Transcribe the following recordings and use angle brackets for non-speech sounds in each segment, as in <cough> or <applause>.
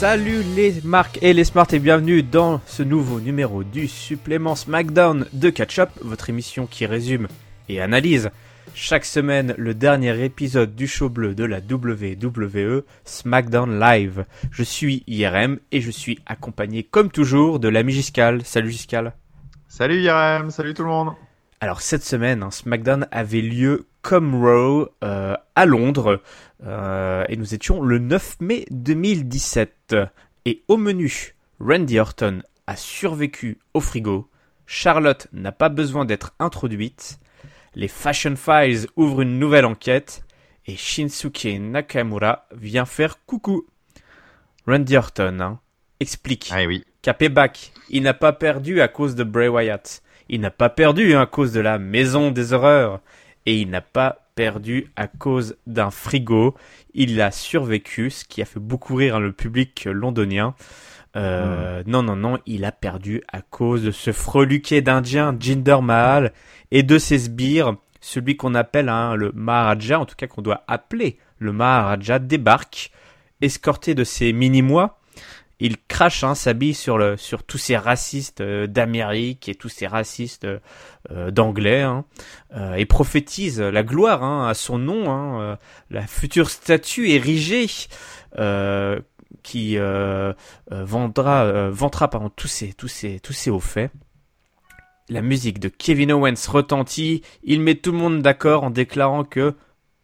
Salut les marques et les smarts et bienvenue dans ce nouveau numéro du supplément SmackDown de Catch Up, votre émission qui résume et analyse chaque semaine le dernier épisode du show bleu de la WWE SmackDown Live. Je suis IRM et je suis accompagné comme toujours de l'ami Giscal. Salut Giscal. Salut IRM, salut tout le monde. Alors cette semaine, hein, SmackDown avait lieu comme Raw euh, à Londres euh, et nous étions le 9 mai 2017. Et au menu, Randy Orton a survécu au frigo, Charlotte n'a pas besoin d'être introduite, les Fashion Files ouvrent une nouvelle enquête et Shinsuke Nakamura vient faire coucou. Randy Orton hein, explique ah oui. qu'à Payback, il n'a pas perdu à cause de Bray Wyatt. Il n'a pas perdu hein, à cause de la Maison des Horreurs. Et il n'a pas perdu à cause d'un frigo. Il a survécu, ce qui a fait beaucoup rire hein, le public londonien. Euh, Non, non, non, il a perdu à cause de ce freluquet d'Indien Jinder Mahal et de ses sbires. Celui qu'on appelle hein, le Maharaja, en tout cas qu'on doit appeler le Maharaja, débarque, escorté de ses mini-mois. Il crache, hein, s'habille sur, tous ces racistes euh, d'Amérique et tous ces racistes euh, d'anglais, hein, euh, et prophétise la gloire hein, à son nom, hein, la future statue érigée qui vendra, vantera pardon, tous ces, tous ces, tous ces hauts faits. La musique de Kevin Owens retentit. Il met tout le monde d'accord en déclarant que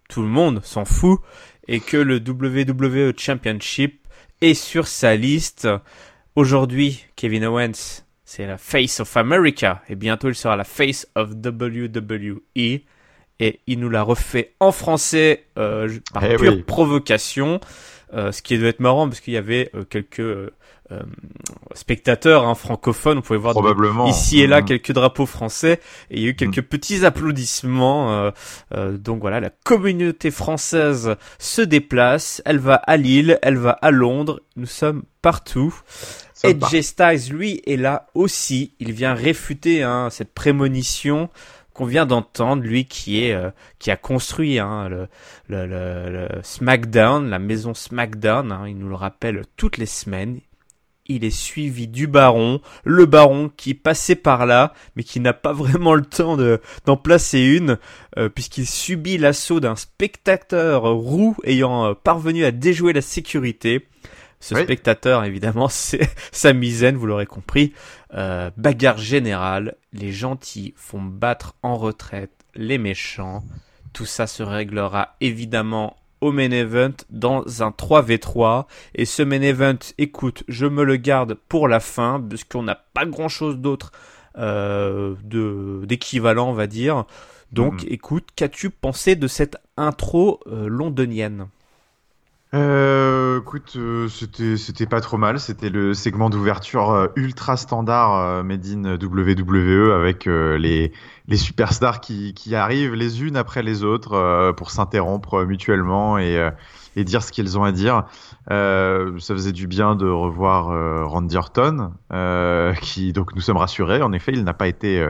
tout le monde s'en fout et que le WWE Championship est sur sa liste. Aujourd'hui, Kevin Owens, c'est la Face of America et bientôt il sera la Face of WWE et il nous l'a refait en français euh, par Eh pure oui. provocation. Euh, ce qui devait être marrant parce qu'il y avait euh, quelques euh, spectateurs hein, francophones. On pouvait voir Probablement. ici et là Mhm. quelques drapeaux français et il y a eu quelques petits applaudissements. euh, euh, donc voilà, la communauté française se déplace. Elle va à Lille, elle va à Londres. Nous sommes partout. Ça AJ part. Styles, lui, est là aussi. Il vient réfuter hein, cette prémonition qu'on vient d'entendre, lui qui est euh, qui a construit hein, le, le, le, le SmackDown, la maison SmackDown. hein, il nous le rappelle toutes les semaines. Il est suivi du baron, le baron qui passait par là, mais qui n'a pas <laughs> vraiment le temps de d'en placer une, euh, puisqu'il subit l'assaut d'un spectateur roux ayant euh, parvenu à déjouer la sécurité. Ce Oui. spectateur, évidemment, <laughs> c'est Sami Zayn, vous l'aurez compris. Euh, bagarre générale, les gentils font battre en retraite les méchants. Tout ça se réglera évidemment au main event dans un 3v3. Et ce main event, écoute, je me le garde pour la fin, parce qu'on n'a pas grand chose d'autre euh, d'équivalent, on va dire. Donc, Mhm. écoute, qu'as-tu pensé de cette intro euh, londonienne? Euh, écoute, euh, c'était pas trop mal. C'était le segment d'ouverture euh, ultra standard euh, made in WWE avec les les superstars qui qui arrivent les unes après les autres pour s'interrompre mutuellement et et dire ce qu'ils ont à dire. Ça faisait du bien de revoir Randy Orton, <laughs> qui donc nous sommes rassurés. En effet, il n'a pas été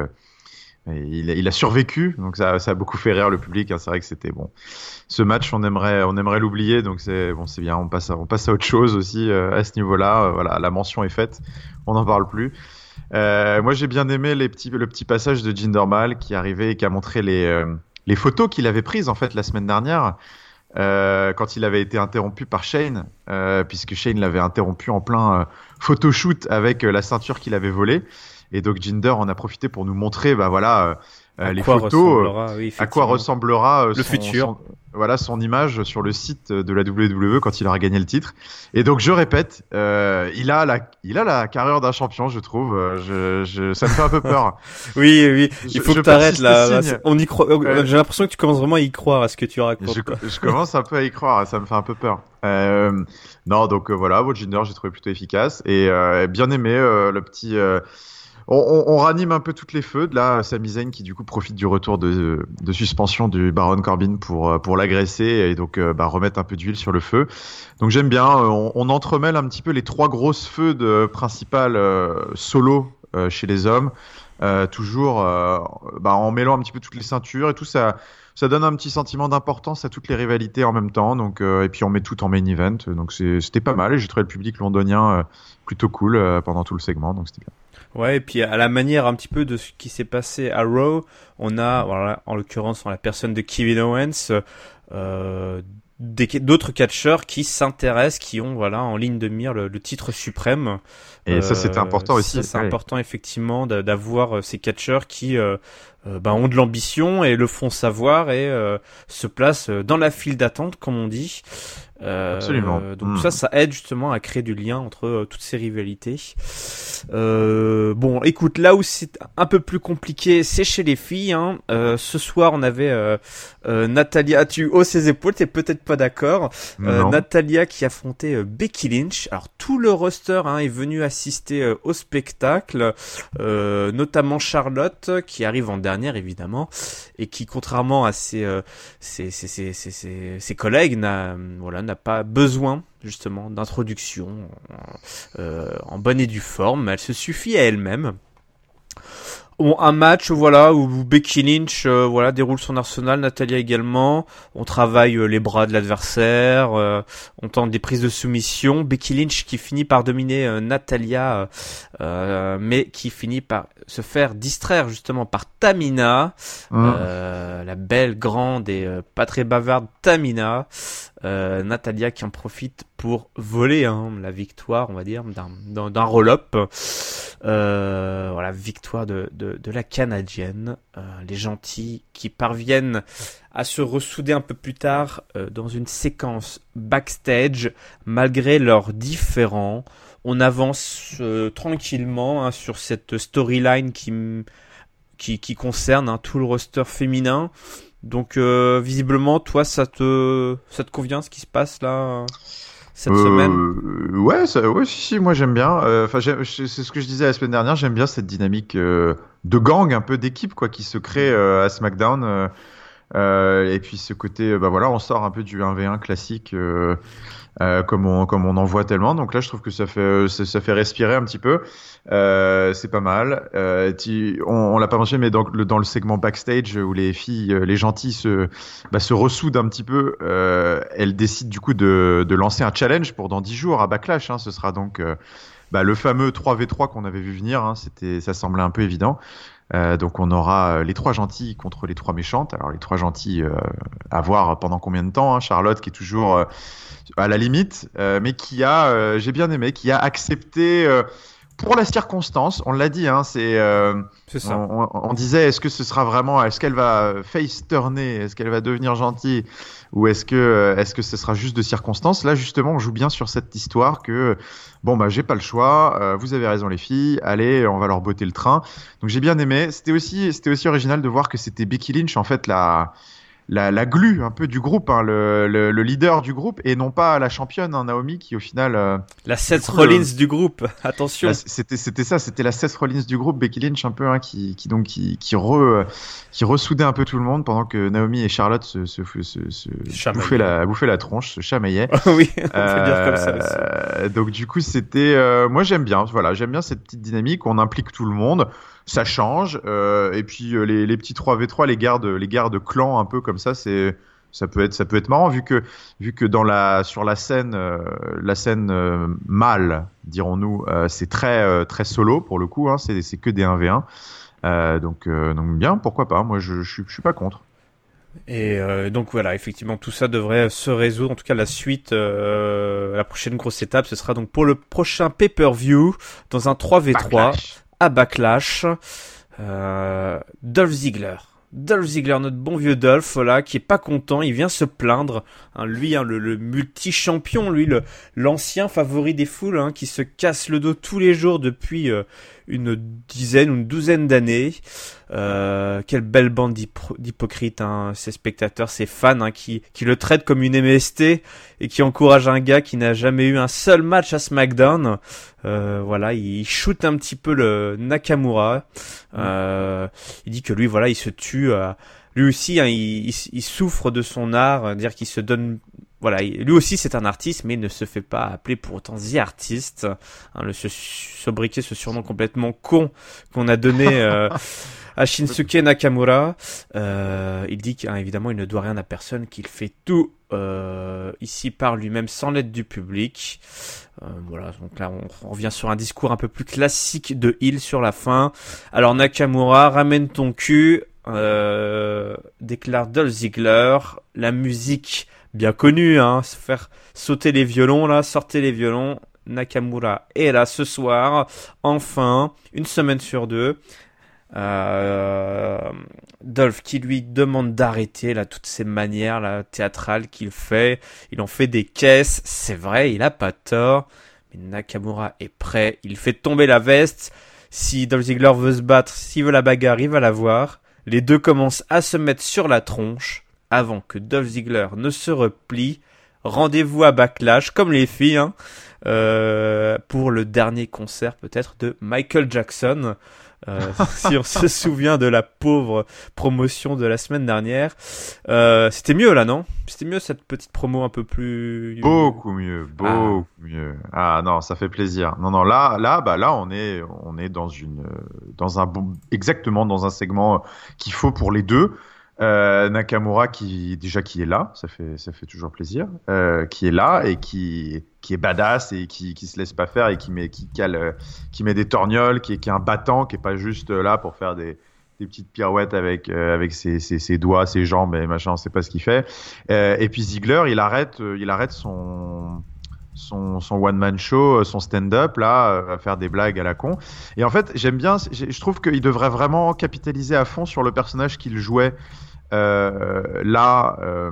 il, a- il a survécu, donc ça, ça a beaucoup fait rire le public. hein. C'est vrai que c'était bon. Ce match, on aimerait, on aimerait l'oublier, donc c'est bon, c'est bien. On passe, à, on passe à autre chose aussi euh, à ce niveau-là. Euh, voilà, la mention est faite. On n'en parle plus. Euh, moi, j'ai bien aimé les petits, le petit passage de Jinder Mahal qui arrivait et qui a montré les, euh, les photos qu'il avait prises en fait la semaine dernière. euh, quand il avait été interrompu par Shane, euh, puisque Shane l'avait interrompu en plein photoshoot avec la ceinture qu'il avait volée. Et donc Jinder en a profité pour nous montrer, bah voilà, euh, À les photos, euh, oui, à quoi ressemblera euh, Le son- futur. son- voilà son image sur le site de la WWE quand il aura gagné le titre. Et donc je répète, euh, il a la, il a la carrière d'un champion, je trouve. Euh, Je, je, ça me fait un peu peur. <laughs> Oui, oui, il faut je que t'arrêtes là. On y croit. euh. J'ai l'impression que tu commences vraiment à y croire à ce que tu racontes. je, commence un peu à y croire, ça me fait un peu peur. Euh, non, donc euh, voilà, votre Jinder, j'ai trouvé plutôt efficace et euh, bien aimé euh, le petit. Euh, on, on- on ranime un peu toutes les feux. De là, Sami Zayn qui du coup profite du retour de, de suspension du Baron Corbin pour euh, pour l'agresser et donc euh, bah, remettre un peu d'huile sur le feu. Donc j'aime bien. euh, On, on entremêle un petit peu les trois grosses feux de principales euh, solo euh, chez les hommes. toujours bah, en mêlant un petit peu toutes les ceintures et tout ça ça donne un petit sentiment d'importance à toutes les rivalités en même temps. Donc, euh, et puis on met tout en main event. Donc c'était pas mal. Et j'ai trouvé le public londonien euh, plutôt cool euh, pendant tout le segment. Donc c'était bien. Ouais, et puis à la manière un petit peu de ce qui s'est passé à Raw, on a, voilà, en l'occurrence, en la personne de Kevin Owens, d'autres catcheurs qui s'intéressent, qui ont voilà en ligne de mire le, titre suprême. Et ça c'était important aussi. C'est important effectivement d'avoir ces catcheurs qui euh, bah, ont de l'ambition et le font savoir et euh, se placent dans la file d'attente, comme on dit. Euh, Absolument. Donc hmm. ça, ça aide justement à créer du lien entre euh, toutes ces rivalités. Euh, bon, écoute, là où c'est un peu plus compliqué, c'est chez les filles. Hein. Euh, ce soir, on avait Natalia. Tu hausses ses épaules, t'es peut-être pas d'accord. Natalia qui affrontait Becky Lynch. Alors tout le roster hein, est venu assister au spectacle, notamment Charlotte qui arrive en dernière évidemment et qui, contrairement à ses ses, ses, ses, ses, ses collègues, n'a voilà n'a pas besoin justement d'introduction euh, en bonne et due forme. Elle se suffit à elle-même. Bon, un match, voilà, où Becky Lynch, euh, voilà, déroule son arsenal, Natalia également. On travaille euh, les bras de l'adversaire, euh, on tente des prises de soumission. Becky Lynch qui finit par dominer Natalia, mais qui finit par se faire distraire justement par Tamina, mmh. la belle, grande et pas très bavarde Tamina. Natalia qui en profite pour voler hein, la victoire, on va dire, d'un roll-up. Euh, voilà, victoire de, de, la Canadienne. Euh, les gentils qui parviennent à se ressouder un peu plus tard euh, dans une séquence backstage, malgré leurs différends. On avance euh, tranquillement hein, sur cette storyline qui, qui, qui concerne hein, tout le roster féminin. Donc visiblement, toi, ça te, ça te convient ce qui se passe là cette semaine euh, Ouais, ça, ouais, si, si, moi j'aime bien. Euh, enfin, c'est ce que je disais la semaine dernière. J'aime bien cette dynamique euh, de gang, un peu d'équipe, quoi, qui se crée à SmackDown. Et puis ce côté, bah voilà, on sort un peu du 1v1 classique. Euh, comme on comme on en voit tellement. Donc là, je trouve que ça fait ça, fait respirer un petit peu. Euh, c'est pas mal. Euh, on, on l'a pas mentionné, mais dans le, segment backstage où les filles, euh, les gentilles se bah, se ressoudent un petit peu, euh, elles décident du coup de, lancer un challenge pour dans 10 jours à Backlash. Hein. Ce sera donc bah, le fameux 3v3 qu'on avait vu venir. Hein. Ça semblait un peu évident. Euh, donc on aura les trois gentils contre les trois méchantes. Alors les trois gentils euh, à voir pendant combien de temps. Hein. Charlotte qui est toujours à la limite, euh, mais qui a, euh, j'ai bien aimé, qui a accepté euh, pour la circonstance. On l'a dit, hein, c'est. ça. On, on, disait, est-ce que ce sera vraiment, est-ce qu'elle va face turner, est-ce qu'elle va devenir gentille, ou est-ce que, est-ce que ce sera juste de circonstance? Là, justement, on joue bien sur cette histoire que, bon bah, j'ai pas le choix. vous avez raison, les filles. Allez, on va leur botter le train. Donc j'ai bien aimé. C'était aussi, c'était aussi original de voir que c'était Becky Lynch en fait la la, la glue un peu du groupe, hein, le, le, le, leader du groupe, et non pas la championne hein, Naomi qui au final. Euh, la Seth Rollins du groupe, <laughs> attention. C'était c'était ça, c'était la Seth Rollins du groupe, Becky Lynch un peu hein, qui, qui donc qui qui, re, qui ressoudait un peu tout le monde pendant que Naomi et Charlotte se, se, se, se bouffaient la bouffaient la tronche, se chamaillaient. <laughs> oui, on peut dire comme ça aussi. Euh, donc du coup c'était, euh, moi j'aime bien, voilà, j'aime bien cette petite dynamique, on implique tout le monde ça change. Euh, et puis euh, les, les, petits 3v3, les gardes, les gardes clans un peu comme ça, c'est ça peut être ça peut être marrant vu que vu que dans la sur la scène euh, la scène euh, mâle dirons-nous euh, c'est très très solo pour le coup hein, c'est c'est que des 1v1 donc donc bien pourquoi pas moi je je, je suis pas contre et euh, donc voilà, effectivement, tout ça devrait se résoudre. En tout cas, la suite, euh, la prochaine grosse étape, ce sera donc pour le prochain pay-per-view dans un 3v3 à Backlash. Euh, Dolph Ziggler. Dolph Ziggler, notre bon vieux Dolph, là, qui est pas content, il vient se plaindre. Hein, lui, hein, le, multi-champion, lui, le l'ancien favori des foules, hein, qui se casse le dos tous les jours depuis euh, une dizaine une douzaine d'années. Euh, quelle belle bande d'hypocrites, hein, ces spectateurs, ces fans hein, qui, qui le traitent comme une MST et qui encouragent un gars qui n'a jamais eu un seul match à SmackDown. Euh, voilà, il shoot un petit peu le Nakamura. Euh, il dit que lui, voilà, il se tue. lui aussi, hein, il, il, souffre de son art, dire qu'il se donne voilà, lui aussi c'est un artiste, mais il ne se fait pas appeler pour autant The Artist. Hein, le ce surnom complètement con qu'on a donné euh, <laughs> à Shinsuke Nakamura. Euh, il dit qu'évidemment il ne doit rien à personne, qu'il fait tout euh, ici par lui-même sans l'aide du public. Voilà, donc là on revient sur un discours un peu plus classique de Hill sur la fin. Alors Nakamura, ramène ton cul, déclare Dolph Ziggler. La musique bien connue, hein, faire sauter les violons là, sortez les violons. Nakamura est là ce soir, enfin, une semaine sur deux. Euh, Dolph qui lui demande d'arrêter là toutes ces manières là théâtrales qu'il fait. Il en fait des caisses, c'est vrai, il a pas tort. Mais Nakamura est prêt, il fait tomber la veste. Si Dolph Ziggler veut se battre, s'il veut la bagarre, il va la voir. Les deux commencent à se mettre sur la tronche avant que Dolph Ziggler ne se replie. Rendez-vous à Backlash, comme les filles, hein, euh, pour le dernier concert peut-être de Michael Jackson. Euh, <laughs> si on se <laughs> souvient de la pauvre promotion de la semaine dernière, euh, c'était mieux là, non? C'était mieux cette petite promo un peu plus beaucoup mieux, beaucoup mieux. Ah non, ça fait plaisir. Non non, là là bah là on est on est dans une dans un exactement dans un segment qu'il faut pour les deux. Euh, Nakamura qui déjà qui est là, ça fait ça fait toujours plaisir, euh, qui est là et qui qui est badass et qui qui se laisse pas faire et qui met qui cale euh, qui met des torgnoles, qui est qui est un battant, qui est pas juste là pour faire des des petites pirouettes avec avec ses, ses, doigts, ses jambes et machin, on sait pas ce qu'il fait. et puis Ziegler, il arrête il arrête son son, son one-man show, son stand-up, là, à faire des blagues à la con. Et en fait, j'aime bien, je trouve qu'il devrait vraiment capitaliser à fond sur le personnage qu'il jouait euh, là euh,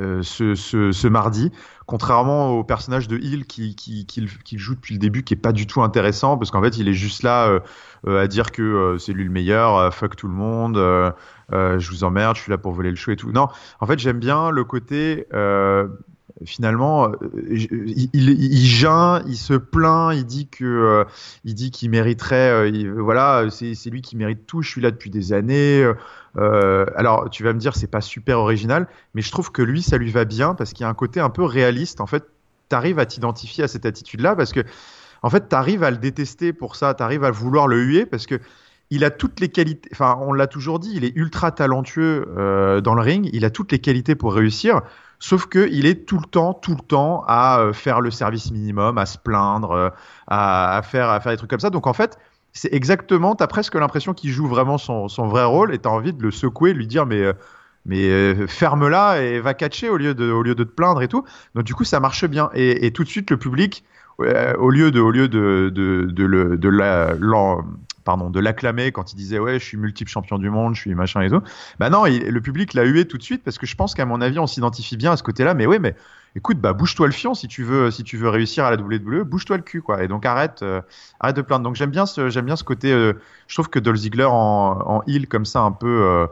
euh, ce, ce, mardi, contrairement au personnage de Hill qui, qui, qui, qui, joue depuis le début, qui est pas du tout intéressant parce qu'en fait il est juste là à dire que c'est lui le meilleur, fuck tout le monde, je vous emmerde, je suis là pour voler le show et tout. Non, en fait j'aime bien le côté finalement, euh, il, il, il, geint, il se plaint, il dit que, euh, il dit qu'il mériterait, euh, voilà, c'est lui qui mérite tout. Je suis là depuis des années. alors, tu vas me dire, c'est pas super original, mais je trouve que lui, ça lui va bien parce qu'il y a un côté un peu réaliste. En fait, t'arrives à t'identifier à cette attitude-là parce que, en fait, t'arrives à le détester pour ça, t'arrives à vouloir le huer parce que il a toutes les qualités. Enfin, on l'a toujours dit, il est ultra talentueux dans le ring. Il a toutes les qualités pour réussir. Sauf qu'il est tout le temps, tout le temps à euh, faire le service minimum, à se plaindre, euh, à, faire, à faire des trucs comme ça. Donc en fait, c'est exactement, tu as presque l'impression qu'il joue vraiment son, son, vrai rôle et tu as envie de le secouer, lui dire mais, euh, mais ferme-la et va catcher au lieu, de, au lieu de te plaindre et tout. Donc du coup, ça marche bien. Et, et tout de suite, le public, au lieu de, au lieu de, de, de, le, de la, pardon, de l'acclamer quand il disait ouais, je suis multiple champion du monde, je suis machin et tout. Bah non, le public l'a hué tout de suite parce que je pense qu'à mon avis, on s'identifie bien à ce côté-là. Mais ouais, mais écoute, bah bouge-toi le fion si tu veux, si tu veux réussir à la WWE, bouge-toi le cul quoi. Et donc arrête, euh, arrête de plaindre. Donc j'aime bien ce, j'aime bien ce côté. Euh, je trouve que Dolph Ziggler en, en comme ça un peu.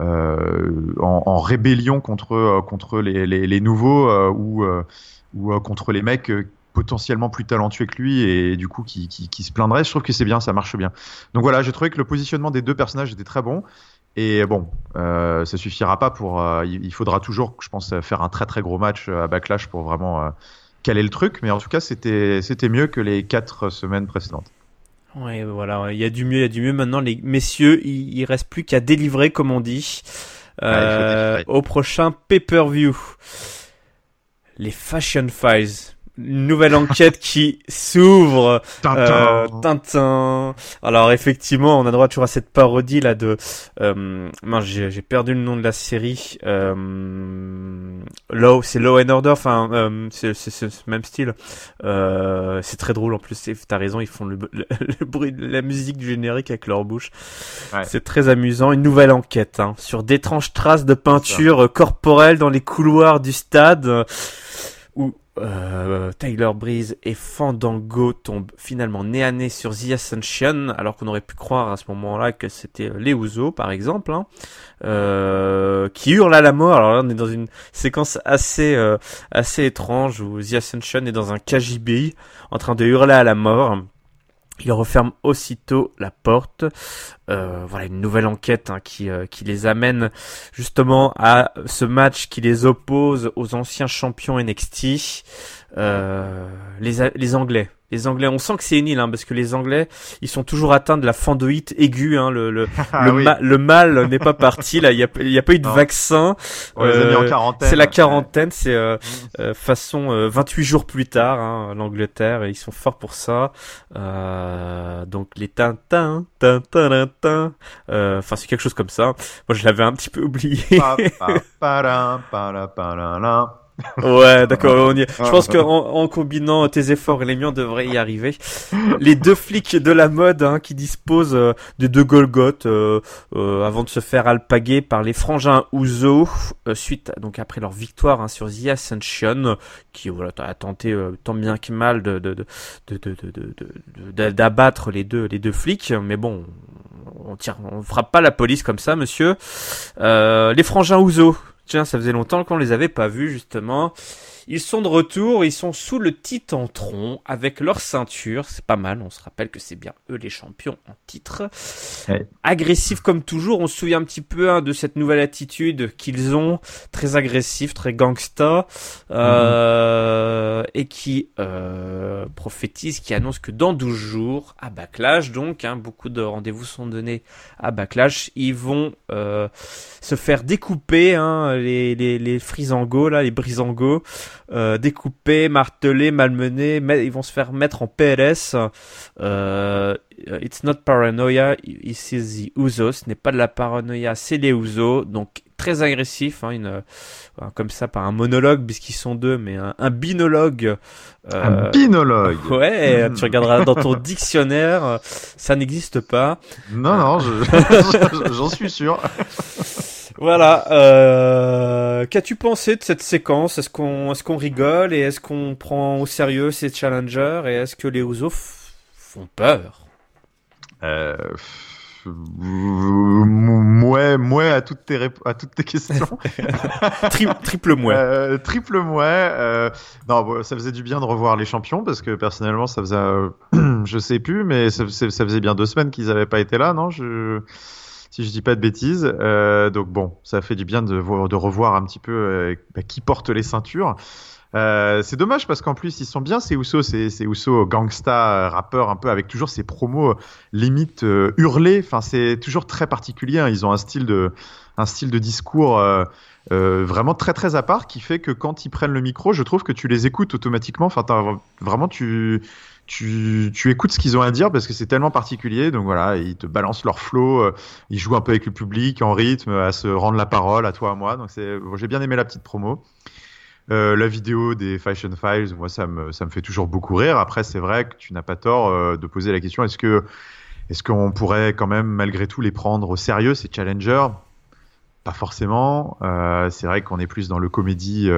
Euh, en, en, rébellion contre contre les, les, les nouveaux ou ou contre les mecs potentiellement plus talentueux que lui et du coup qui, qui, qui se plaindrait. Je trouve que c'est bien, ça marche bien. Donc voilà, j'ai trouvé que le positionnement des deux personnages était très bon. Et bon, euh, ça suffira pas pour. Euh, il faudra toujours, je pense, faire un très très gros match à Backlash pour vraiment euh, caler le truc. Mais en tout cas, c'était c'était mieux que les quatre semaines précédentes. Ouais, voilà, il y a du mieux, il y a du mieux. Maintenant, les messieurs, il, il reste plus qu'à délivrer, comme on dit, euh, au prochain pay-per-view. Les Fashion Files une nouvelle enquête qui s'ouvre. Tintin. Euh, Tintin. Alors effectivement, on a droit toujours à cette parodie là de. Euh, j'ai perdu le nom de la série. Euh, Low, c'est Low and Order. Enfin, euh, c'est le même style. Euh, c'est très drôle en plus. T'as raison, ils font le, le, <laughs> bruit, la musique du générique avec leur bouche. Ouais. C'est très amusant. Une nouvelle enquête hein, sur d'étranges traces de peinture corporelle dans les couloirs du stade. Où euh, Tyler Breeze et Fandango tombent finalement nez à nez sur The Ascension, alors qu'on aurait pu croire à ce moment-là que c'était les Ouzo, par exemple, hein, euh, qui hurle à la mort. Alors là, on est dans une séquence assez euh, assez étrange où The Ascension est dans un KGB en train de hurler à la mort. Il referme aussitôt la porte. Euh, voilà une nouvelle enquête hein, qui, euh, qui les amène justement à ce match qui les oppose aux anciens champions NXT, euh, les, les Anglais les Anglais. On sent que c'est une île, hein, parce que les Anglais, ils sont toujours atteints de la fandoïte aiguë. Hein, le le, <laughs> Ah le, oui. ma- le mal n'est pas parti. Là, il y a, y a pas eu de Non. vaccin. On les a mis en Euh, quarantaine. C'est la quarantaine. C'est euh, euh, façon euh, 28 jours plus tard, hein, l'Angleterre, et ils sont forts pour ça. Euh, donc les tintins, tintins. Euh, Enfin, c'est quelque chose comme ça. Moi, je l'avais un petit peu oublié. Pa, pa. Ouais, d'accord, on y est. Je pense qu'en en combinant tes efforts et les miens, on devrait y arriver. Les deux flics de la mode hein, qui disposent euh, de deux Golgoth euh, euh, avant de se faire alpaguer par les frangins Ouzo euh, suite donc après leur victoire hein, sur The Ascension qui voilà a tenté euh, tant bien que mal de de de de de- de- de- de- de- d'abattre les deux les deux flics mais bon on tire on frappe pas la police comme ça monsieur euh, les frangins Ouzo Tiens, ça faisait longtemps qu'on les avait pas vus justement. Ils sont de retour, ils sont sous le titantron avec leur ceinture, c'est pas mal, on se rappelle que c'est bien eux les champions en titre. Ouais. Agressifs comme toujours, on se souvient un petit peu hein, de cette nouvelle attitude qu'ils ont, très agressif, très gangsta, euh, et qui euh, prophétise, qui annonce que dans 12 jours, à Backlash, donc, hein, beaucoup de rendez-vous sont donnés à Backlash, ils vont euh, se faire découper hein, les, les, les frisangos, là, les brisangos, euh, découpés, martelés, malmenés, mais ils vont se faire mettre en PLS. Euh, it's not paranoia, it's the Uso. Ce n'est pas de la paranoïa, c'est les Uso. Donc très agressif, hein, une, euh, comme ça par un monologue puisqu'ils sont deux, mais un, un binologue. euh, Un binologue. <laughs> Ouais, tu regarderas dans ton dictionnaire, euh, ça n'existe pas. Non, non, je- <laughs> j'en suis sûr. <laughs> Voilà. Euh, Qu'as-tu pensé de cette séquence? Est-ce qu'on qu'on rigole et est-ce qu'on prend au sérieux ces challengers et est-ce que les f- font peur? Euh, mouais, mouais à toutes tes, à toutes tes questions. <laughs> Tri- Triple mouais. Euh, triple mouais. euh, non, bon, ça faisait du bien de revoir les champions parce que personnellement, ça faisait, euh, <clears throat> je sais plus, mais ça, ça- ça faisait bien deux semaines qu'ils n'avaient pas été là, non? Je, Si je dis pas de bêtises. Euh, donc bon, ça fait du bien de, de revoir un petit peu euh, bah, qui porte les ceintures. Euh, c'est dommage parce qu'en plus ils sont bien ces Usos, c'est c'est Usos gangsta rappeur un peu avec toujours ces promos limite euh, hurlés. Enfin c'est toujours très particulier. hein. Ils ont un style de un style de discours vraiment très très à part qui fait que quand ils prennent le micro, je trouve que tu les écoutes automatiquement. Enfin vraiment tu tu, écoutes ce qu'ils ont à dire parce que c'est tellement particulier. Donc voilà, ils te balancent leur flow, euh, ils jouent un peu avec le public en rythme, à se rendre la parole à toi à moi. Donc j'ai bien aimé la petite promo. Euh, la vidéo des Fashion Files, moi ça me ça me fait toujours beaucoup rire. Après c'est vrai que tu n'as pas tort euh, de poser la question est-ce est-ce qu'on pourrait quand même malgré tout les prendre au sérieux ces challengers? Pas forcément. C'est vrai qu'on est plus dans le comédie,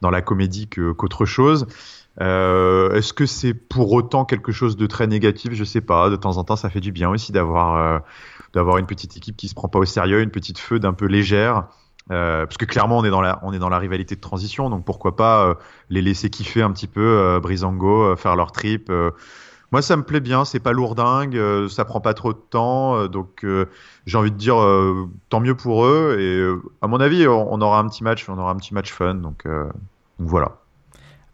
dans la comédie que- qu'autre chose. Euh, Est-ce que c'est pour autant quelque chose de très négatif? Je sais pas. De temps en temps, ça fait du bien aussi d'avoir euh, d'avoir une petite équipe qui se prend pas au sérieux, une petite feude un peu légère. Euh, parce que clairement, on est dans la on est dans la rivalité de transition, donc pourquoi pas euh, les laisser kiffer un petit peu, euh, Brisango, euh, faire leur trip. Moi, ça me plaît bien. C'est pas lourdingue, euh, ça prend pas trop de temps, euh, donc euh, j'ai envie de dire tant mieux pour eux. Et à mon avis, on, aura un petit match, on aura un petit match fun. Donc, donc voilà.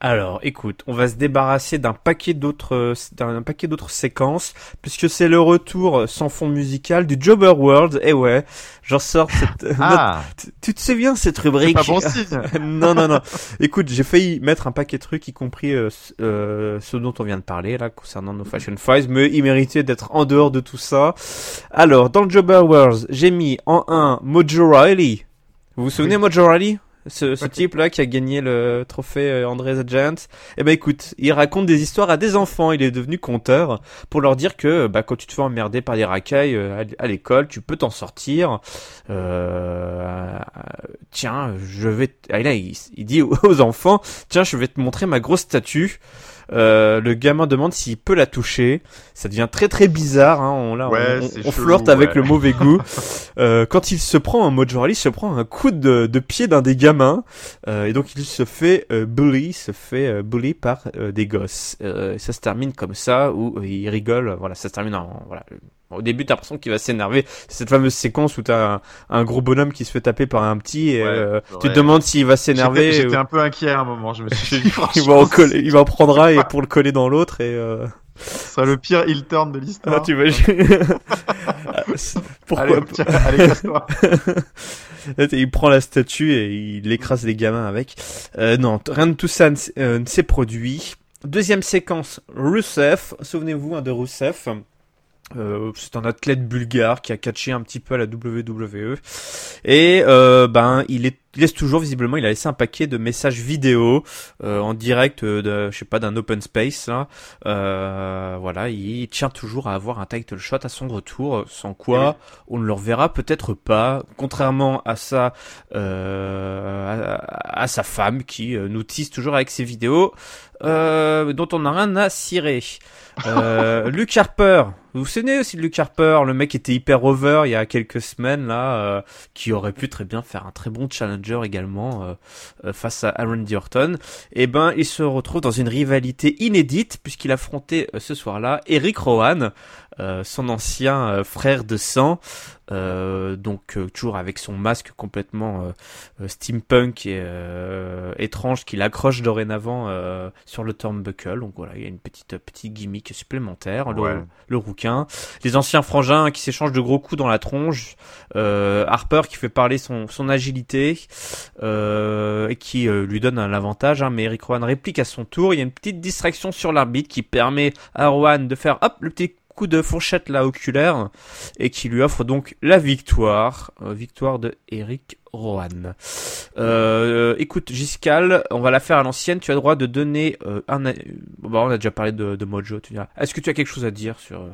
Alors, écoute, on va se débarrasser d'un paquet d'autres, d'un paquet d'autres séquences, puisque c'est le retour sans fond musical du Jobber World. Et ouais, j'en sors cette. <laughs> Ah, Tu- Tu te souviens cette rubrique? Pas bon signe. <laughs> non, non, non. Écoute, j'ai failli mettre un paquet de trucs, y compris euh, ce- euh, ce dont on vient de parler là concernant nos Fashion Files, mais il méritait d'être en dehors de tout ça. Alors, dans le Jobber Wars, j'ai mis en 1 Mojo Riley. Vous vous souvenez Oui. Mojo Riley? Ce, ce type là qui a gagné le trophée euh, André the Giant, eh ben écoute, il raconte des histoires à des enfants, il est devenu conteur pour leur dire que bah, quand tu te fais emmerder par des racailles euh, à, l'école, tu peux t'en sortir. Euh, tiens, je vais. Ah, là, il, il dit aux enfants, tiens, je vais te montrer ma grosse statue. Euh, le gamin demande s'il peut la toucher. Ça devient très très bizarre. Hein. On, là, Ouais, on, c'est on chelou, flirte avec le mauvais goût. <laughs> Euh, quand il se prend en mode journaliste, il se prend un coup de, de pied d'un des gamins. Euh, et donc il se fait euh, bully, se fait euh, bully par des gosses. Euh, ça se termine comme ça, où il rigole. Voilà, ça se termine en... Voilà. Au début, t'as l'impression qu'il va s'énerver. C'est cette fameuse séquence où t'as un, un gros bonhomme qui se fait taper par un petit et Ouais, euh, tu te demandes s'il va s'énerver. J'étais ou- un peu inquiet à un moment. Je me suis dit, <laughs> il va en coller, il va en prendre un et pour le coller dans l'autre et euh... ce sera le pire heel turn de ah, l'histoire. tu vas pourquoi Allez, tiens, allez, casse-toi. <laughs> il prend la statue et il écrase les gamins avec euh, non rien de tout ça euh, ne s'est produit deuxième séquence Rousseff souvenez-vous hein, de Rousseff Euh, c'est un athlète bulgare qui a catché un petit peu à la WWE et euh, ben il, est, il laisse toujours visiblement il a laissé un paquet de messages vidéo euh, en direct euh, de je sais pas d'un open space là euh, voilà il tient toujours à avoir un title shot à son retour sans quoi on ne le reverra peut-être pas contrairement à sa euh, à, à sa femme qui nous tease toujours avec ses vidéos euh, dont on n'a rien à cirer. Euh, <laughs> Luke Harper, vous vous souvenez aussi de Luke Harper, le mec était hyper over il y a quelques semaines là, euh, qui aurait pu très bien faire un très bon challenger également euh, euh, face à Randy Orton. Et ben, il se retrouve dans une rivalité inédite puisqu'il affrontait ce soir-là Eric Rowan, son ancien frère de sang, donc toujours avec son masque complètement steampunk et étrange qu'il accroche dorénavant sur le turnbuckle. Donc voilà, il y a une petite petite gimmick supplémentaire. Le, Ouais. le les anciens frangins qui s'échangent de gros coups dans la tronche, euh, Harper qui fait parler son, agilité euh, et qui euh, lui donne un avantage, hein, mais Eric Rowan réplique à son tour. Il y a une petite distraction sur l'arbitre qui permet à Rowan de faire hop le petit coup de fourchette là oculaire et qui lui offre donc la victoire, victoire de Eric Rowan. Euh, écoute, Giscal, on va la faire à l'ancienne. Tu as le droit de donner un. Bon, on a déjà parlé de, Mojo. Tu. Est-ce que tu as quelque chose à dire sur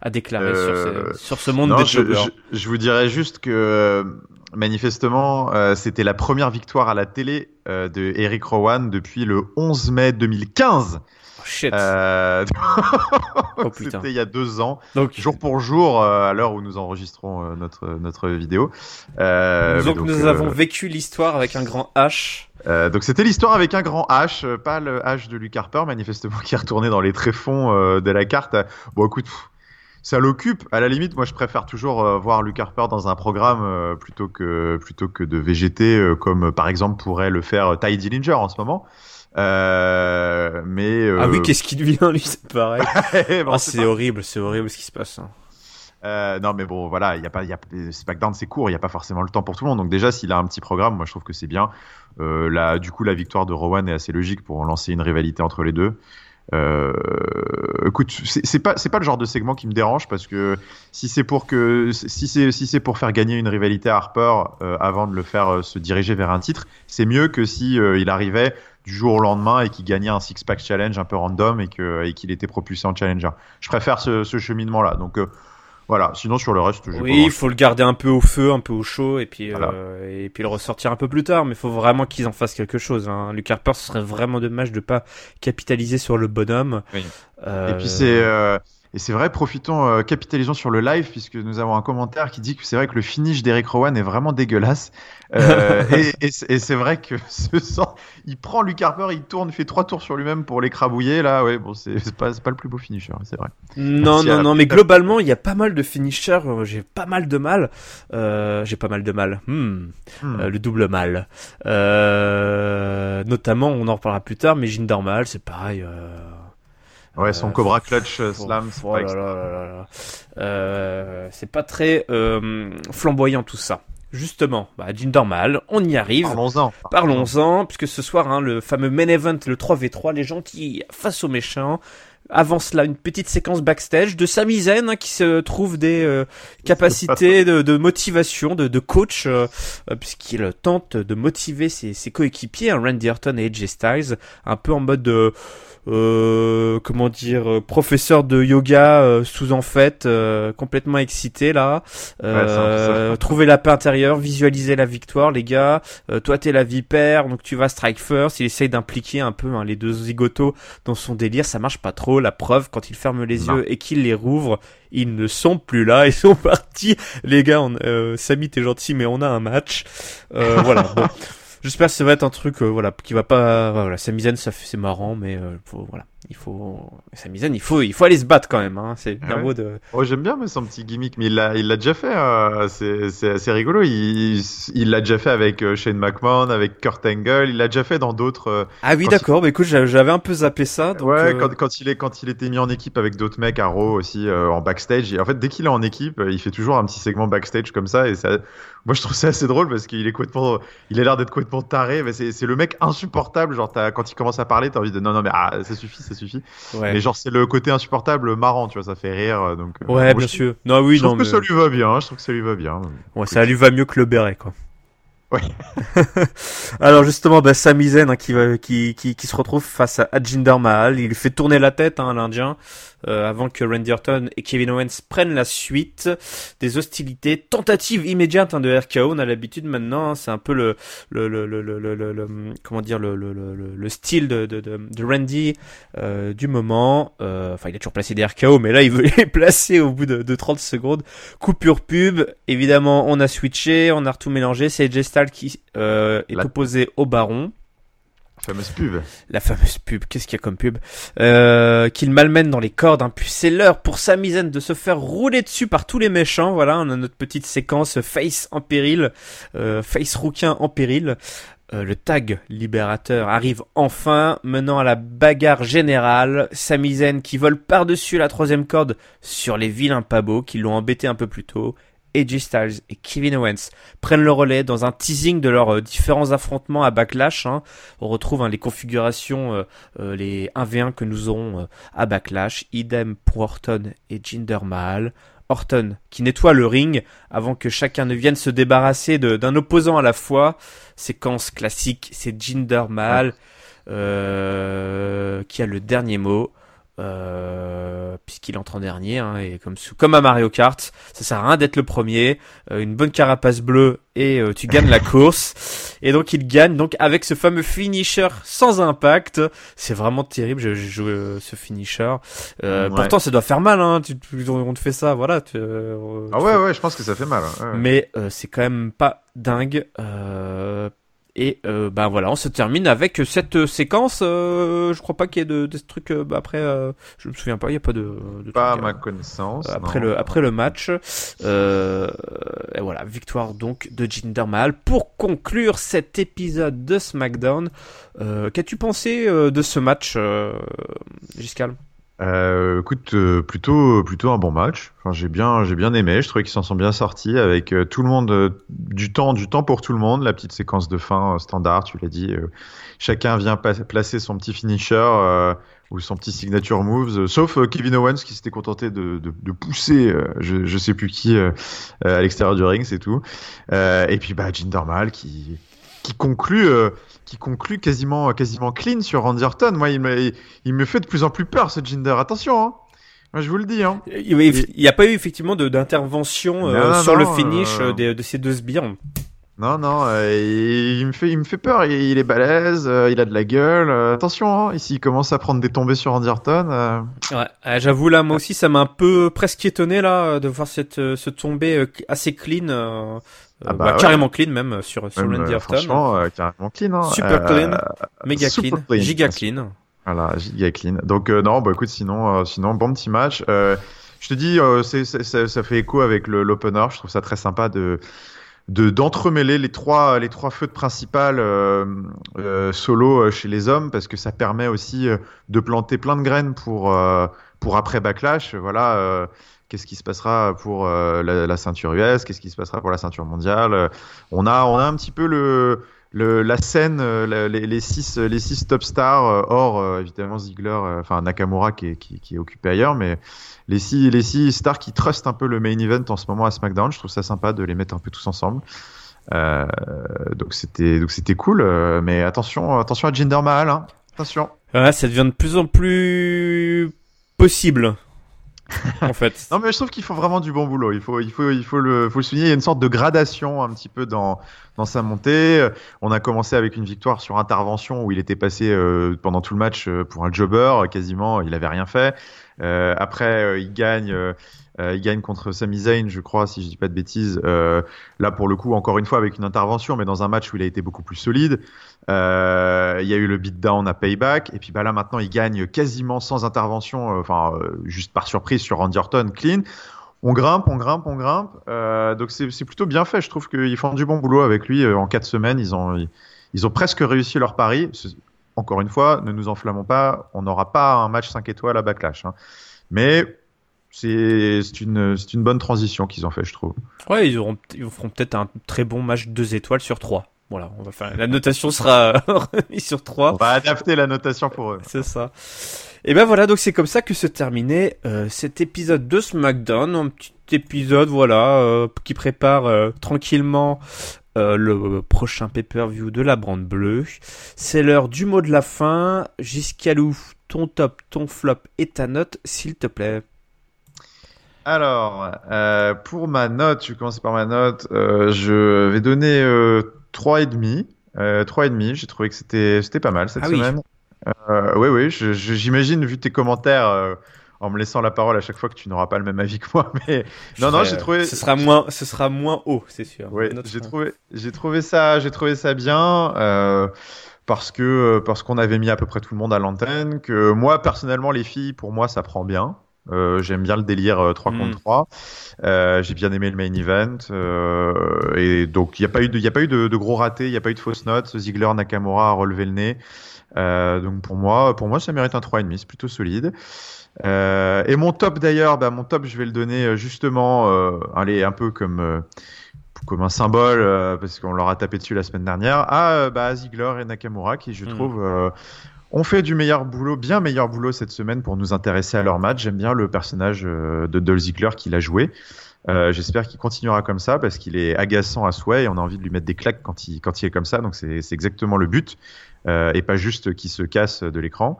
à déclarer Euh, sur, ce, sur ce monde Non, des je, je, je vous dirais juste que euh, manifestement, euh, c'était la première victoire à la télé euh, de Eric Rowan depuis le 11 mai 2015. Oh, Shit. Euh, <laughs> Oh, c'était il y a deux ans, donc, jour pour jour, à l'heure où nous enregistrons notre notre vidéo. Donc, donc, nous avons vécu l'histoire avec un grand H. Euh, donc c'était l'histoire avec un grand H, euh, pas le H de Luke Harper, manifestement <laughs> qui est retourné dans les tréfonds euh, de la carte. Bon écoute, pff, ça l'occupe. À la limite, moi je préfère toujours euh, voir Luke Harper dans un programme euh, plutôt que plutôt que de VGT, euh, comme par exemple pourrait le faire Ty Dillinger en ce moment. Mais Ah oui, qu'est-ce qui devient lui C'est pareil. <laughs> bon, Ah, c'est c'est horrible, c'est horrible ce qui se passe. hein. Euh, non, mais bon, voilà, il y a pas, y a, SmackDown c'est court, il y a pas forcément le temps pour tout le monde. Donc déjà, s'il a un petit programme, moi je trouve que c'est bien. Euh, là, du coup, la victoire de Rowan est assez logique pour lancer une rivalité entre les deux. Euh, écoute, c'est pas, c'est pas le genre de segment qui me dérange parce que si c'est pour que, si c'est, si c'est pour faire gagner une rivalité à Harper euh, avant de le faire euh, se diriger vers un titre, c'est mieux que si il arrivait du jour au lendemain et qu'il gagnait un six pack challenge un peu random et que et qu'il était propulsé en challenger. Je préfère ce, ce cheminement là. Donc voilà, sinon sur le reste, Oui, il faut le garder un peu au feu, un peu au chaud, et puis Voilà. euh, et puis le ressortir un peu plus tard. Mais il faut vraiment qu'ils en fassent quelque chose. Hein. Luke Harper, ce serait vraiment dommage de pas capitaliser sur le bonhomme. Oui. Euh, Et puis c'est euh, et c'est vrai, profitons, euh, capitalisons sur le live puisque nous avons un commentaire qui dit que c'est vrai que le finish d'Eric Rowan est vraiment dégueulasse. Euh, <laughs> et et c'est et c'est vrai que <laughs> ce sang, il prend Luke Harper, il tourne, il fait trois tours sur lui-même pour l'écrabouiller. Là, ouais, bon, c'est pas pas le plus beau finisher, c'est vrai. Non, Merci non, non, mais globalement, il y a pas mal de finishers. euh, J'ai pas mal de mal. Euh, J'ai pas mal de mal. Hmm. Hmm. Le double mal. Notamment, on en reparlera plus tard, mais Jinder Mahal, c'est pareil. euh, ouais, son Cobra Clutch oh, Slam, c'est oh pas là là là là là. Euh, très euh, flamboyant tout ça. Justement, bah, Jinder Mahal, on y arrive. Parlons-en. Parlons-en, puisque ce soir, hein, le fameux main event, le 3v3, les gentils face aux méchants. avant cela, une petite séquence backstage de Sami Zayn hein, qui se trouve des euh, capacités de, de, motivation, de, de coach, euh, euh, puisqu'il tente de motiver ses, ses coéquipiers, hein, Randy Orton et AJ Styles, un peu en mode de euh, comment dire, euh, professeur de yoga euh, sous en fait, complètement excité là. trouver la paix intérieure, visualiser la victoire, les gars. toi t'es la vipère, donc tu vas strike first. Il essaye d'impliquer un peu hein, les deux zigotos dans son délire. Ça marche pas trop. La preuve, quand il ferme les yeux et qu'il les rouvre, ils ne sont plus là, <laughs> ils sont partis. Les gars, on, euh, Samy, t'es gentil, mais on a un match. voilà. Bon. <laughs> J'espère que ça va être un truc, euh, voilà, qui va pas, voilà, Samizen, ça c'est marrant, mais euh, voilà, il faut, il faut, il faut aller se battre quand même, hein. C'est bien ah beau de. Oh, j'aime bien, mais son petit gimmick, mais il l'a, il l'a déjà fait. Euh, c'est, c'est assez rigolo. Il, il l'a déjà fait avec euh, Shane McMahon, avec Kurt Angle. Il l'a déjà fait dans d'autres. ah oui, d'accord. Mais écoute, j'avais un peu zappé ça. Donc, ouais, quand, quand, il est, quand il était mis en équipe avec d'autres mecs à Raw aussi en backstage. Et en fait, dès qu'il est en équipe, il fait toujours un petit segment backstage comme ça, et ça, moi je trouve ça assez drôle parce qu'il est complètement, il a l'air d'être complètement taré, mais c'est le mec insupportable. Genre quand il commence à parler, t'as envie de non non mais ah, ça suffit, ça suffit. Ouais. Mais genre c'est le côté insupportable marrant, tu vois, ça fait rire. Donc euh, ouais, bien sûr. Non oui, je trouve que ça lui va bien. Je trouve que ça lui va bien. Ouais, ça lui va mieux que le béret quoi. Ouais. Alors justement, bah, Sami Zayn hein, qui, qui, qui, qui, se retrouve face à Jinder Mahal, il fait tourner la tête hein, l'Indien euh, avant que Randy Orton et Kevin Owens prennent la suite. Des hostilités, tentatives immédiates hein, de RKO. On a l'habitude maintenant, hein, c'est un peu le, le, le, le, comment dire le, le, le, style de, de, de, Randy euh, du moment. Euh, enfin, il a toujours placé des RKO, mais là il veut les placer au bout de, de 30 secondes. Coupure pub. Évidemment, on a switché, on a tout mélangé. C'est Qui euh, est opposé au Baron. La fameuse pub. La fameuse pub. Qu'est-ce qu'il y a comme pub? Euh, Qu'il malmène dans les cordes. Hein. Puis c'est l'heure pour Samizen de se faire rouler dessus par tous les méchants. Voilà, on a notre petite séquence face en péril, euh, face rouquin en péril. Euh, le tag libérateur arrive enfin, menant à la bagarre générale. Samizen qui vole par-dessus la troisième corde sur les vilains pabots qui l'ont embêté un peu plus tôt. AJ Styles et Kevin Owens prennent le relais dans un teasing de leurs euh, différents affrontements à Backlash. Hein. On retrouve hein, les configurations, euh, euh, les 1v1 que nous aurons à Backlash. Idem pour Orton et Jinder Mahal. Orton qui nettoie le ring avant que chacun ne vienne se débarrasser d'un opposant à la fois. Séquence classique, c'est Jinder Mahal qui a le dernier mot. Euh, puisqu'il entre en dernier, hein, et comme, comme à Mario Kart, ça sert à rien d'être le premier, euh, une bonne carapace bleue et euh, tu gagnes la <laughs> course, et donc il gagne donc avec ce fameux finisher sans impact, c'est vraiment terrible, je, je joue ce finisher, pourtant ça doit faire mal, hein, tu, on te fait ça, voilà. Tu, ah ouais ouais, je pense que ça fait mal. Hein, Mais c'est quand même pas dingue. Et euh, ben voilà, on se termine avec cette euh, séquence. Euh, je crois pas qu'il y ait de, de trucs bah, après. je me souviens pas, il y a pas de. de pas à ma connaissance. Après le après le match, et voilà, victoire donc de Jinder Mahal pour conclure cet épisode de SmackDown. Qu'as-tu pensé de ce match, Giscal euh, écoute, euh, plutôt plutôt un bon match. Enfin, j'ai bien j'ai bien aimé. Je trouvais qu'ils s'en sont bien sortis avec euh, tout le monde euh, du temps du temps pour tout le monde. La petite séquence de fin standard, tu l'as dit. chacun vient placer son petit finisher ou son petit signature moves, sauf Kevin Owens qui s'était contenté de, de, de pousser je je sais plus qui à l'extérieur du ring, c'est tout. et puis bah Jinder Mahal qui qui conclut qui conclut quasiment, quasiment clean sur Randy Orton. Moi, il me, il me fait de plus en plus peur, ce Jinder. Attention, hein. Moi, je vous le dis. Hein. Il n'y a pas eu effectivement d'intervention euh, sur le finish euh, de, de, ces deux sbires. Non, non, euh, il, me fait, il me fait peur. Il, est balèze, il a de la gueule. attention, hein, ici, il commence à prendre des tombées sur Randy Orton. Ouais, j'avoue là, moi aussi, ça m'a un peu presque étonné là de voir cette ce tombée assez clean. Ah bah, bah carrément clean même sur, sur Orton. Franchement, euh, carrément clean. Hein. Super clean, euh, méga clean, giga clean. Voilà, giga clean. Donc euh, non, bah écoute, sinon, sinon bon petit match. je te dis, c'est, ça fait écho avec l'opener. Je trouve ça très sympa de de d'entremêler les trois les trois feux de principal solo chez les hommes parce que ça permet aussi de planter plein de graines pour pour après backlash. Voilà Qu'est-ce qui se passera pour euh, la, ceinture US Qu'est-ce qui se passera pour la ceinture mondiale On a, on a un petit peu le, la scène, euh, les, six, les six top stars, euh, hors euh, évidemment Ziggler, enfin Nakamura qui est, occupé ailleurs, mais les six, les six stars qui trustent un peu le main event en ce moment à SmackDown, je trouve ça sympa de les mettre un peu tous ensemble. Euh, donc c'était cool, mais attention attention à Jinder Mahal, hein. attention. Ouais, ça devient de plus en plus possible en fait. <laughs> non mais je trouve qu'il faut vraiment du bon boulot. Il faut, il faut, il faut le, faut le souligner. Il y a une sorte de gradation un petit peu dans dans sa montée. On a commencé avec une victoire sur intervention où il était passé euh, pendant tout le match euh, pour un jobber quasiment. Il avait rien fait. Euh, après, euh, il gagne. il gagne contre Sami Zayn, je crois, si je dis pas de bêtises. là, pour le coup, encore une fois, avec une intervention, mais dans un match où il a été beaucoup plus solide. Euh, il y a eu le beatdown à Payback, et puis bah là maintenant il gagne quasiment sans intervention, euh, enfin euh, juste par surprise sur Randy Orton, clean. On grimpe, on grimpe, on grimpe. donc c'est plutôt bien fait. Je trouve qu'ils font du bon boulot avec lui. en quatre semaines, ils ont presque réussi leur pari. Encore une fois, ne nous enflammons pas. On n'aura pas un match 5 étoiles à Backlash. Hein. Mais c'est une, une bonne transition qu'ils ont fait, je trouve. Ouais, ils, auront, ils feront peut-être un très bon match 2 étoiles sur 3. Voilà, on va faire la notation sera <laughs> remise sur 3. On va adapter la notation pour eux. C'est ça. Et ben voilà, donc c'est comme ça que se terminait euh, cet épisode de SmackDown, un petit épisode voilà euh, qui prépare euh, tranquillement le prochain pay-per-view de la brande bleue. C'est l'heure du mot de la fin. Giscalou, ton top, ton flop et ta note, s'il te plaît. Alors, pour ma note, je vais commencer par ma note. je vais donner 3,5. Euh, 3,5. J'ai trouvé que c'était, c'était pas mal cette ah semaine. Oui. Euh, oui, oui. J'imagine, vu tes commentaires, euh, en me laissant la parole à chaque fois que tu n'auras pas le même avis que moi. <laughs> Mais non, non, j'ai trouvé. Ce sera moins, ce sera moins haut, c'est sûr. Oui, j'ai trouvé, j'ai trouvé ça, j'ai trouvé ça bien. Euh, parce que parce qu'on avait mis à peu près tout le monde à l'antenne, que moi personnellement les filles, pour moi ça prend bien. Euh, j'aime bien le délire 3 euh, contre 3. Hmm. Euh, j'ai bien aimé le main event. Euh, et donc, il n'y a pas eu de, y a pas eu de, de gros ratés, il n'y a pas eu de fausses notes. Ziggler, Nakamura a relevé le nez. donc, pour moi, pour moi, ça mérite un 3,5. C'est plutôt solide. Et mon top d'ailleurs, bah, mon top, je vais le donner justement, allez, un peu comme comme un symbole parce qu'on leur a tapé dessus la semaine dernière à bah, Ziggler et Nakamura qui je hmm. trouve on fait du meilleur boulot, bien meilleur boulot cette semaine pour nous intéresser à leur match. J'aime bien le personnage euh, de Dolph Ziggler qu'il a joué. Euh, J'espère qu'il continuera comme ça parce qu'il est agaçant à souhait et on a envie de lui mettre des claques quand il, quand il est comme ça. Donc c'est exactement le but euh, et pas juste qu'il se casse de l'écran.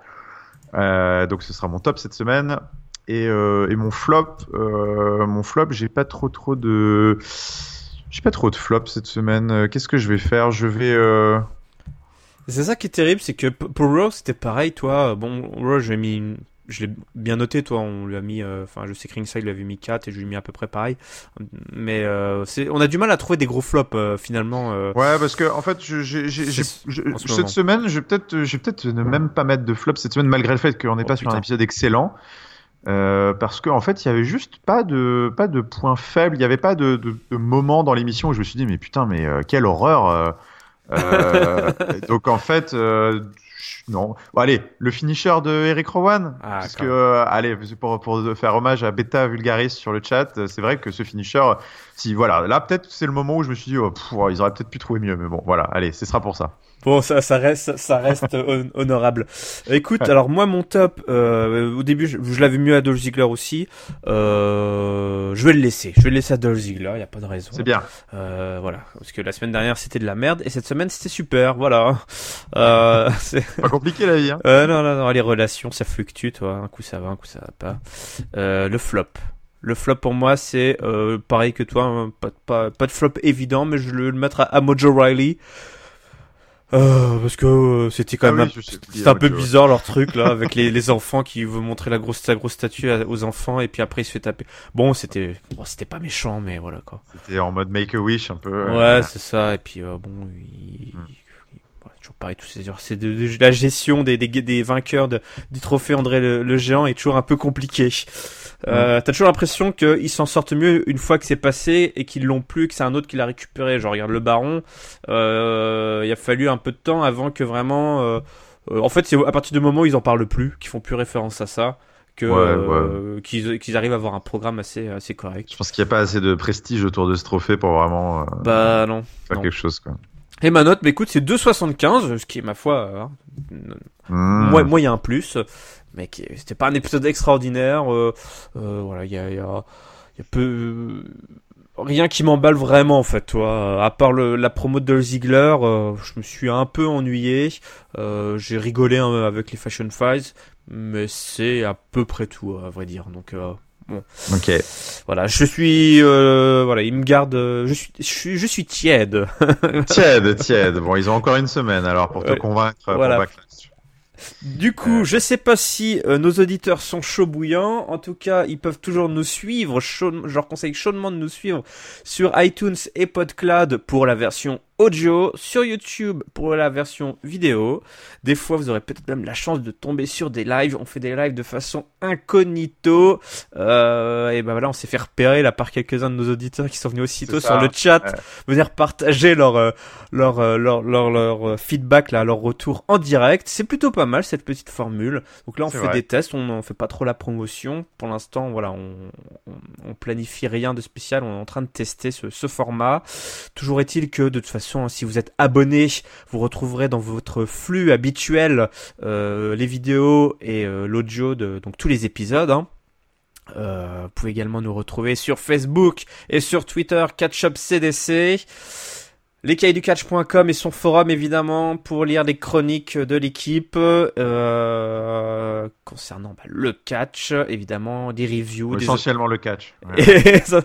Euh, donc ce sera mon top cette semaine. Et, euh, mon flop, euh, mon flop, j'ai pas trop trop de, j'ai pas trop de flop cette semaine. Qu'est-ce que je vais faire? Je vais c'est ça qui est terrible, c'est que pour Raw c'était pareil, toi. Bon, Raw j'ai mis, je l'ai bien noté, toi. On lui a mis, euh, enfin, je sais que Ringside lui avait mis 4 et je lui ai mis à peu près pareil. Mais euh, on a du mal à trouver des gros flops euh, finalement. Ouais, parce que en fait, je, cette semaine, je vais peut-être, je vais peut-être ne même pas mettre de flop cette semaine, malgré le fait qu'on n'est oh, pas sur un épisode excellent. Parce qu'en en fait, il y avait juste pas de pas de points faibles, il y avait pas de, de, de moment dans l'émission où je me suis dit mais putain mais quelle horreur <laughs> donc en fait, non. Bon, allez, le finisher de Eric Rowan. Ah, parce que, euh, allez, pour, pour faire hommage à Beta Vulgaris sur le chat, c'est vrai que ce finisher, si voilà, là peut-être c'est le moment où je me suis dit, oh, ils auraient peut-être pu trouver mieux, mais bon, voilà, allez, ce sera pour ça. Bon, ça, ça reste, ça reste <laughs> honorable. Écoute, alors moi, mon top, euh, au début, je, je l'avais mieux à Dolph Ziggler aussi. Euh, je vais le laisser. Je vais le laisser à Dolph Ziggler. Il y a pas de raison. C'est bien. Euh, voilà, parce que la semaine dernière c'était de la merde et cette semaine c'était super. Voilà. Euh, <laughs> c'est pas compliqué la vie. Hein. Euh, non, non, non. Les relations, ça fluctue, toi. Un coup ça va, un coup ça va pas. Euh, le flop. Le flop pour moi, c'est euh, pareil que toi, hein, pas, pas, pas de flop évident, mais je vais le mettre à, à Mojo Riley. Euh, parce que euh, c'était quand ah même un, un peu bizarre leur truc là avec les, <laughs> les enfants qui veulent montrer la grosse sa grosse statue aux enfants et puis après il se fait taper. Bon c'était bon, c'était pas méchant mais voilà quoi. C'était en mode make a wish un peu. Ouais c'est ça et puis euh, bon il, hmm toujours pareil, tous ces heures. C'est de, la gestion des, des, des vainqueurs de, du trophée André le, géant est toujours un peu compliqué. Euh, T'as toujours l'impression qu'ils s'en sortent mieux une fois que c'est passé et qu'ils l'ont plus, que c'est un autre qui l'a récupéré. Genre regarde le Baron, euh, il a fallu un peu de temps avant que vraiment. Euh, en fait, c'est à partir du moment où ils en parlent plus, qu'ils font plus référence à ça qu'ils arrivent à avoir un programme assez assez correct. Je pense qu'il n'y a pas assez de prestige autour de ce trophée pour vraiment bah non faire quelque chose quoi. Et ma note, bah écoute, c'est 2,75, ce qui est ma foi hein, Mmh. moyen plus, mais qui- c'était pas un épisode extraordinaire. euh, euh, voilà, il y a, y, a, y a peu rien qui m'emballe vraiment en fait, toi. À part le, la promo de Dolph Ziggler, euh, je me suis un peu ennuyé. Euh, J'ai rigolé hein, avec les Fashion Files, mais c'est à peu près tout, à vrai dire. Donc euh, Ok. voilà, je suis, euh, voilà, il me garde, euh, je suis, je suis, je suis tiède. <laughs> Tiède, tiède. Bon, ils ont encore une semaine alors pour te Ouais. convaincre. Voilà. Du coup, je sais pas si euh, nos auditeurs sont chauds bouillants. En tout cas, ils peuvent toujours nous suivre. chaud- je leur conseille chaudement de nous suivre sur iTunes et PodCloud pour la version audio, sur YouTube pour la version vidéo. Des fois, vous aurez peut-être même la chance de tomber sur des lives. On fait des lives de façon incognito. Euh, et ben voilà, on s'est fait repérer là par quelques-uns de nos auditeurs qui sont venus aussitôt sur le chat, ouais. venir partager leur euh, leur, euh, leur, leur, leur, feedback, là, leur retour en direct. C'est plutôt pas mal cette petite formule. Donc là, on fait vrai. des tests, on n'en fait pas trop la promotion. Pour l'instant, voilà, on, on, on planifie rien de spécial, on est en train de tester ce, ce format. Toujours est-il que de toute façon, si vous êtes abonné, vous retrouverez dans votre flux habituel euh, les vidéos et euh, l'audio de donc tous les épisodes. hein. Euh, vous pouvez également nous retrouver sur Facebook et sur Twitter, Catchup CDC. Lescaillusducatch.com et son forum évidemment pour lire les chroniques de l'équipe euh, concernant bah, le catch, évidemment des reviews, des Essentiellement le catch. <laughs> Ouais. Et ça-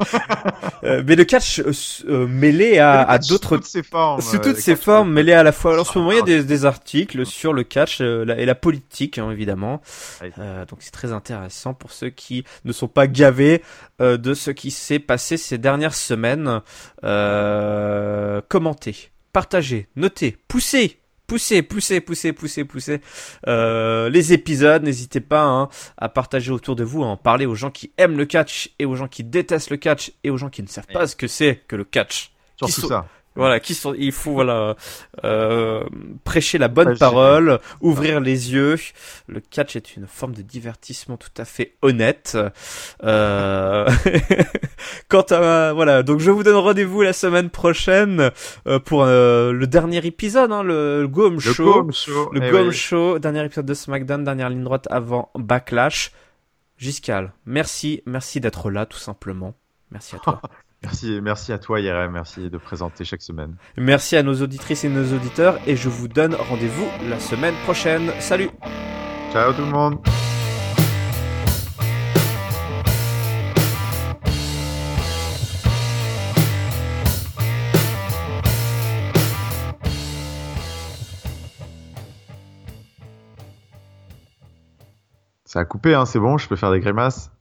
Euh, mais le catch euh, mêlé à, d'autres Sous toutes ses formes. sous toutes ses formes mêlées à la fois. En ce moment, il y a des, des articles sur le catch la- et la politique, hein, évidemment. Ouais. Donc c'est très intéressant pour ceux qui ne sont pas gavés de ce qui s'est passé ces dernières semaines. Euh, commentez, partagez, notez, poussez. Poussez, poussez, poussez, poussez, poussez euh, les épisodes. N'hésitez pas hein, à partager autour de vous, à en parler aux gens qui aiment le catch et aux gens qui détestent le catch et aux gens qui ne savent pas ce que c'est que le catch. Surtout qui sont- ça. Voilà, qui sont, il faut voilà euh, prêcher la bonne parole, ouvrir les yeux. Le catch est une forme de divertissement tout à fait honnête. Euh... <laughs> Quant à voilà, donc je vous donne rendez-vous la semaine prochaine euh, pour euh, le dernier épisode, hein, le, le Goom Le Show, Show. le eh Goom oui. Show, dernier épisode de SmackDown, dernière ligne droite avant Backlash. Giscal, merci, merci d'être là tout simplement. Merci à toi. <laughs> Merci, merci à toi, IRM. Merci de présenter chaque semaine. Merci à nos auditrices et nos auditeurs et je vous donne rendez-vous la semaine prochaine. Salut Ciao tout le monde. Ça a coupé, hein, c'est bon, je peux faire des grimaces?